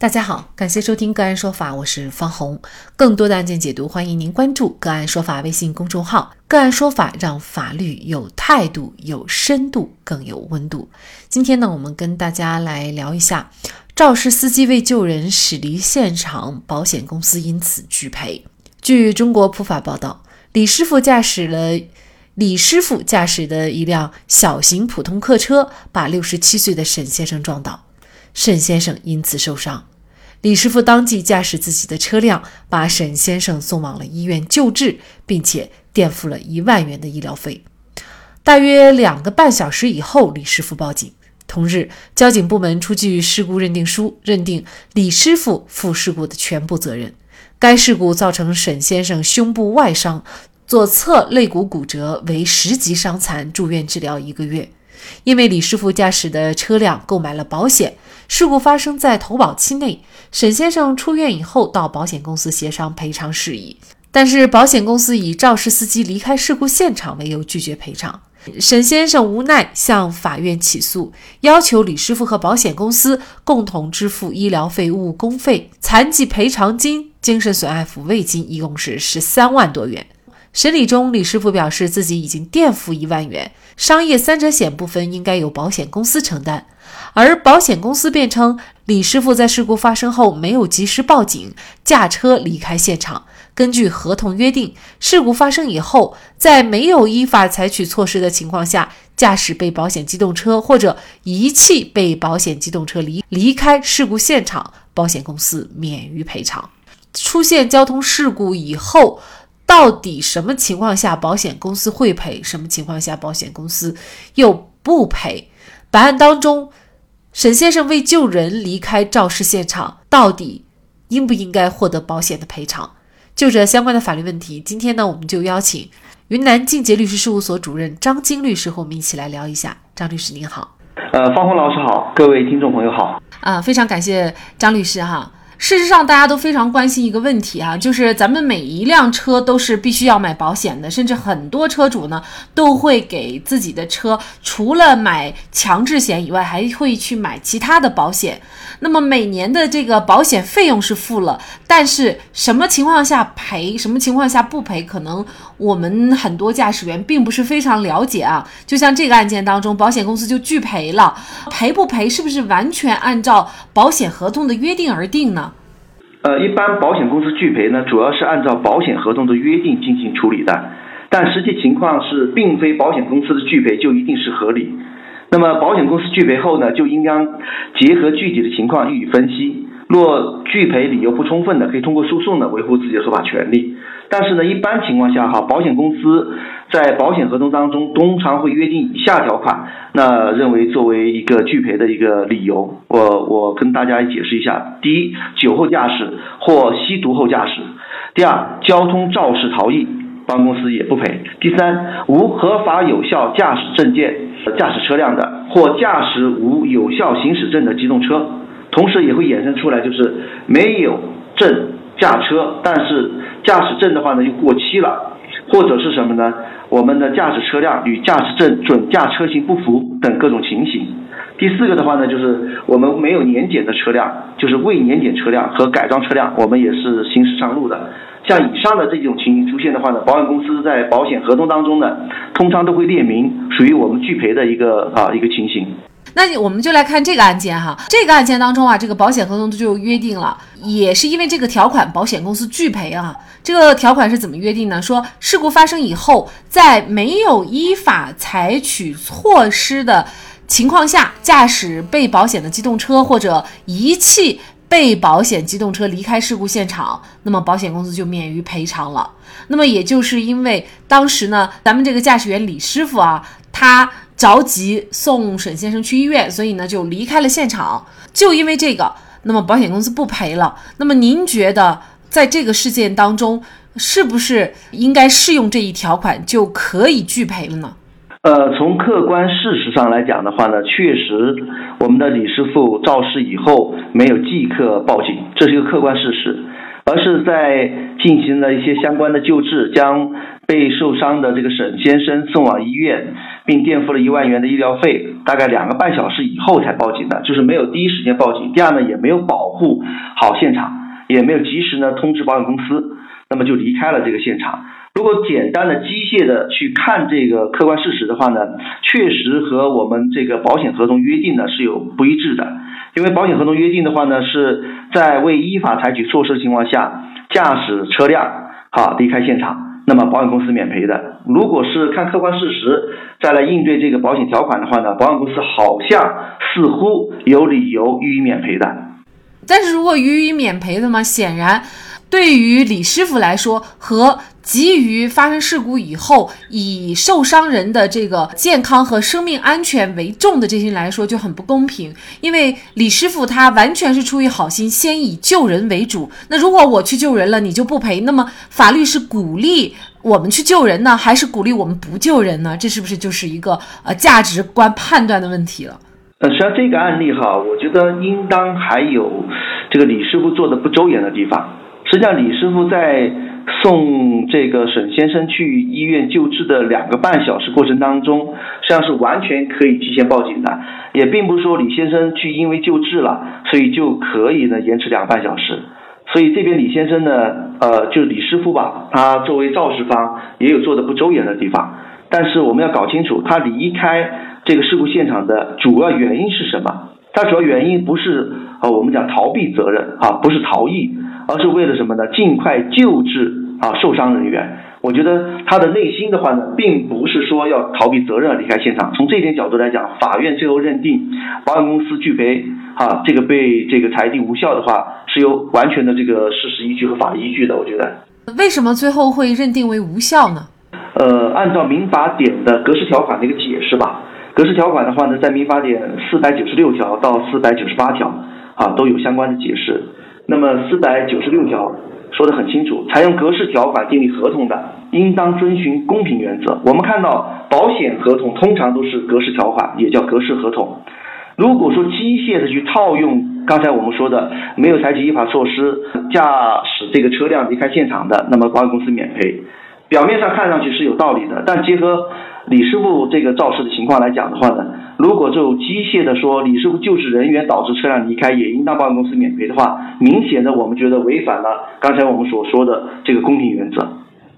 大家好，感谢收听个案说法，我是方红。更多的案件解读，欢迎您关注个案说法微信公众号。个案说法让法律有态度、有深度、更有温度。今天呢，我们跟大家来聊一下，肇事司机为救人驶离现场，保险公司因此拒赔。据中国普法报道，李师傅驾驶了李师傅驾驶的一辆小型普通客车，把六十七岁的沈先生撞倒，沈先生因此受伤。李师傅当即驾驶自己的车辆，把沈先生送往了医院救治，并且垫付了一万元的医疗费。大约两个半小时以后，李师傅报警。同日，交警部门出具事故认定书，认定李师傅负事故的全部责任。该事故造成沈先生胸部外伤、左侧肋骨骨折，为十级伤残，住院治疗一个月。因为李师傅驾驶的车辆购买了保险，事故发生在投保期内。沈先生出院以后，到保险公司协商赔偿事宜，但是保险公司以肇事司机离开事故现场为由拒绝赔偿。沈先生无奈向法院起诉，要求李师傅和保险公司共同支付医疗费、误工费、残疾赔偿金、精神损害抚慰金，一共是十三万多元。审理中，李师傅表示自己已经垫付一万元，商业三者险部分应该由保险公司承担。而保险公司辩称，李师傅在事故发生后没有及时报警，驾车离开现场。根据合同约定，事故发生以后，在没有依法采取措施的情况下，驾驶被保险机动车或者遗弃被保险机动车离离开事故现场，保险公司免于赔偿。出现交通事故以后。到底什么情况下保险公司会赔？什么情况下保险公司又不赔？本案当中，沈先生为救人离开肇事现场，到底应不应该获得保险的赔偿？就这相关的法律问题，今天呢，我们就邀请云南晋杰律师事务所主任张晶律师和我们一起来聊一下。张律师您好，呃，方红老师好，各位听众朋友好，啊，非常感谢张律师哈。事实上，大家都非常关心一个问题啊，就是咱们每一辆车都是必须要买保险的，甚至很多车主呢都会给自己的车除了买强制险以外，还会去买其他的保险。那么每年的这个保险费用是付了，但是什么情况下赔，什么情况下不赔，可能我们很多驾驶员并不是非常了解啊。就像这个案件当中，保险公司就拒赔了，赔不赔是不是完全按照保险合同的约定而定呢？呃，一般保险公司拒赔呢，主要是按照保险合同的约定进行处理的，但实际情况是，并非保险公司的拒赔就一定是合理。那么，保险公司拒赔后呢，就应当结合具体的情况予以分析。若拒赔理由不充分的，可以通过诉讼呢维护自己的合法权利。但是呢，一般情况下哈，保险公司在保险合同当中通常会约定以下条款，那认为作为一个拒赔的一个理由。我我跟大家解释一下：第一，酒后驾驶或吸毒后驾驶；第二，交通肇事逃逸，保险公司也不赔；第三，无合法有效驾驶证件驾驶车辆的，或驾驶无有效行驶证的机动车。同时也会衍生出来，就是没有证驾车，但是驾驶证的话呢又过期了，或者是什么呢？我们的驾驶车辆与驾驶证准驾车型不符等各种情形。第四个的话呢，就是我们没有年检的车辆，就是未年检车辆和改装车辆，我们也是行驶上路的。像以上的这种情形出现的话呢，保险公司在保险合同当中呢，通常都会列明属于我们拒赔的一个啊一个情形。那我们就来看这个案件哈，这个案件当中啊，这个保险合同就约定了，也是因为这个条款，保险公司拒赔啊。这个条款是怎么约定呢？说事故发生以后，在没有依法采取措施的情况下，驾驶被保险的机动车或者遗弃被保险机动车离开事故现场，那么保险公司就免于赔偿了。那么也就是因为当时呢，咱们这个驾驶员李师傅啊，他。着急送沈先生去医院，所以呢就离开了现场。就因为这个，那么保险公司不赔了。那么您觉得，在这个事件当中，是不是应该适用这一条款就可以拒赔了呢？呃，从客观事实上来讲的话呢，确实我们的李师傅肇事以后没有即刻报警，这是一个客观事实，而是在进行了一些相关的救治，将。被受伤的这个沈先生送往医院，并垫付了一万元的医疗费，大概两个半小时以后才报警的，就是没有第一时间报警。第二呢，也没有保护好现场，也没有及时呢通知保险公司，那么就离开了这个现场。如果简单的机械的去看这个客观事实的话呢，确实和我们这个保险合同约定呢是有不一致的。因为保险合同约定的话呢，是在未依法采取措施的情况下，驾驶车辆好离开现场，那么保险公司免赔的。如果是看客观事实再来应对这个保险条款的话呢，保险公司好像似乎有理由予以免赔的。但是如果予以免赔的嘛，显然。对于李师傅来说，和急于发生事故以后以受伤人的这个健康和生命安全为重的这些人来说就很不公平。因为李师傅他完全是出于好心，先以救人为主。那如果我去救人了，你就不赔？那么法律是鼓励我们去救人呢，还是鼓励我们不救人呢？这是不是就是一个呃价值观判断的问题了？呃，实际上这个案例哈，我觉得应当还有这个李师傅做的不周延的地方。实际上，李师傅在送这个沈先生去医院救治的两个半小时过程当中，实际上是完全可以提前报警的，也并不是说李先生去因为救治了，所以就可以呢延迟两个半小时。所以这边李先生呢，呃，就是李师傅吧，他作为肇事方也有做的不周延的地方。但是我们要搞清楚，他离开这个事故现场的主要原因是什么？他主要原因不是呃我们讲逃避责任啊，不是逃逸。而是为了什么呢？尽快救治啊受伤人员。我觉得他的内心的话呢，并不是说要逃避责任离开现场。从这点角度来讲，法院最后认定保险公司拒赔啊，这个被这个裁定无效的话，是有完全的这个事实依据和法律依据的。我觉得为什么最后会认定为无效呢？呃，按照民法典的格式条款的一个解释吧，格式条款的话呢，在民法典四百九十六条到四百九十八条啊都有相关的解释。那么四百九十六条说得很清楚，采用格式条款订立合同的，应当遵循公平原则。我们看到保险合同通常都是格式条款，也叫格式合同。如果说机械的去套用刚才我们说的，没有采取依法措施驾驶这个车辆离开现场的，那么保险公司免赔。表面上看上去是有道理的，但结合李师傅这个肇事的情况来讲的话呢，如果就机械的说李师傅救治人员导致车辆离开，也应当保险公司免赔的话，明显的我们觉得违反了刚才我们所说的这个公平原则，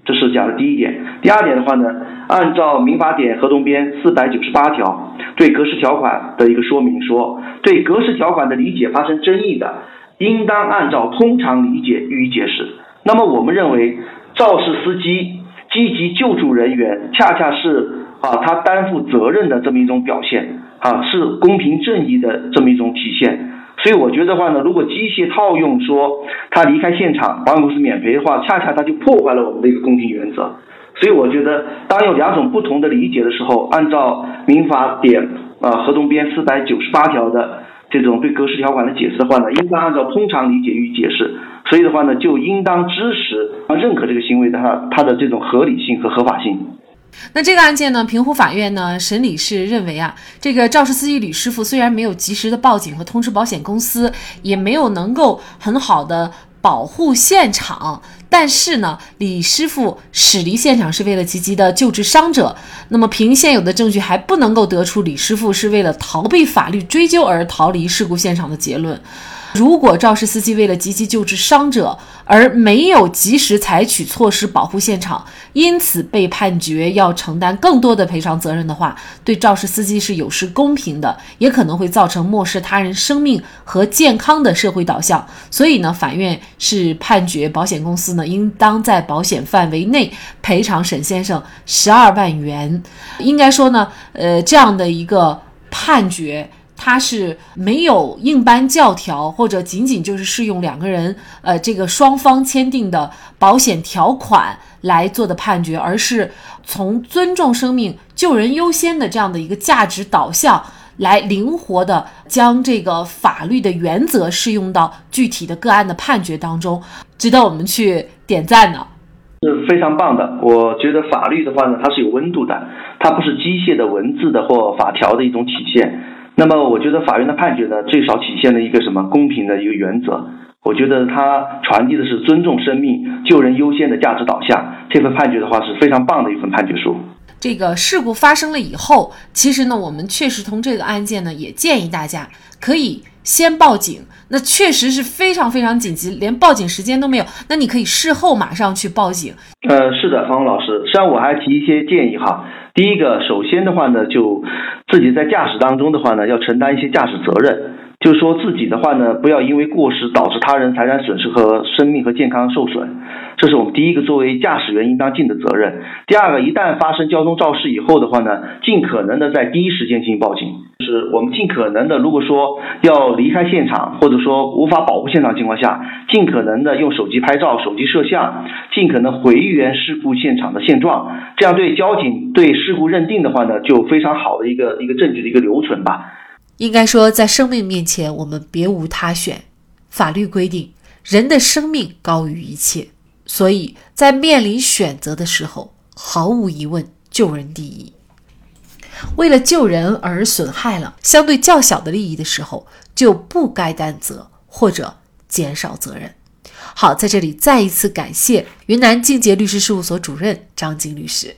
这是讲的第一点。第二点的话呢，按照民法典合同编四百九十八条对格式条款的一个说明说，对格式条款的理解发生争议的，应当按照通常理解予以解释。那么我们认为肇事司机。积极救助人员，恰恰是啊，他担负责任的这么一种表现啊，是公平正义的这么一种体现。所以我觉得话呢，如果机械套用说他离开现场，保险公司免赔的话，恰恰他就破坏了我们的一个公平原则。所以我觉得，当有两种不同的理解的时候，按照民法典啊合同编四百九十八条的这种对格式条款的解释的话呢，应当按照通常理解予以解释。所以的话呢，就应当支持、认可这个行为的它它的这种合理性和合法性。那这个案件呢，平湖法院呢审理是认为啊，这个肇事司机李师傅虽然没有及时的报警和通知保险公司，也没有能够很好的保护现场，但是呢，李师傅驶离现场是为了积极的救治伤者。那么凭现有的证据，还不能够得出李师傅是为了逃避法律追究而逃离事故现场的结论。如果肇事司机为了积极救治伤者而没有及时采取措施保护现场，因此被判决要承担更多的赔偿责任的话，对肇事司机是有失公平的，也可能会造成漠视他人生命和健康的社会导向。所以呢，法院是判决保险公司呢应当在保险范围内赔偿沈先生十二万元。应该说呢，呃，这样的一个判决。他是没有硬搬教条，或者仅仅就是适用两个人呃这个双方签订的保险条款来做的判决，而是从尊重生命、救人优先的这样的一个价值导向来灵活的将这个法律的原则适用到具体的个案的判决当中，值得我们去点赞的。是非常棒的。我觉得法律的话呢，它是有温度的，它不是机械的文字的或法条的一种体现。那么，我觉得法院的判决呢，最少体现了一个什么公平的一个原则。我觉得它传递的是尊重生命、救人优先的价值导向。这份判决的话是非常棒的一份判决书。这个事故发生了以后，其实呢，我们确实从这个案件呢，也建议大家可以先报警。那确实是非常非常紧急，连报警时间都没有。那你可以事后马上去报警。呃，是的，方红老师，实际上我还提一些建议哈。第一个，首先的话呢，就自己在驾驶当中的话呢，要承担一些驾驶责任。就是说自己的话呢，不要因为过失导致他人财产损失和生命和健康受损，这是我们第一个作为驾驶员应当尽的责任。第二个，一旦发生交通肇事以后的话呢，尽可能的在第一时间进行报警，就是我们尽可能的，如果说要离开现场，或者说无法保护现场情况下，尽可能的用手机拍照、手机摄像，尽可能回原事故现场的现状，这样对交警对事故认定的话呢，就非常好的一个一个证据的一个留存吧。应该说，在生命面前，我们别无他选。法律规定，人的生命高于一切，所以在面临选择的时候，毫无疑问，救人第一。为了救人而损害了相对较小的利益的时候，就不该担责或者减少责任。好，在这里再一次感谢云南静杰律师事务所主任张晶律师。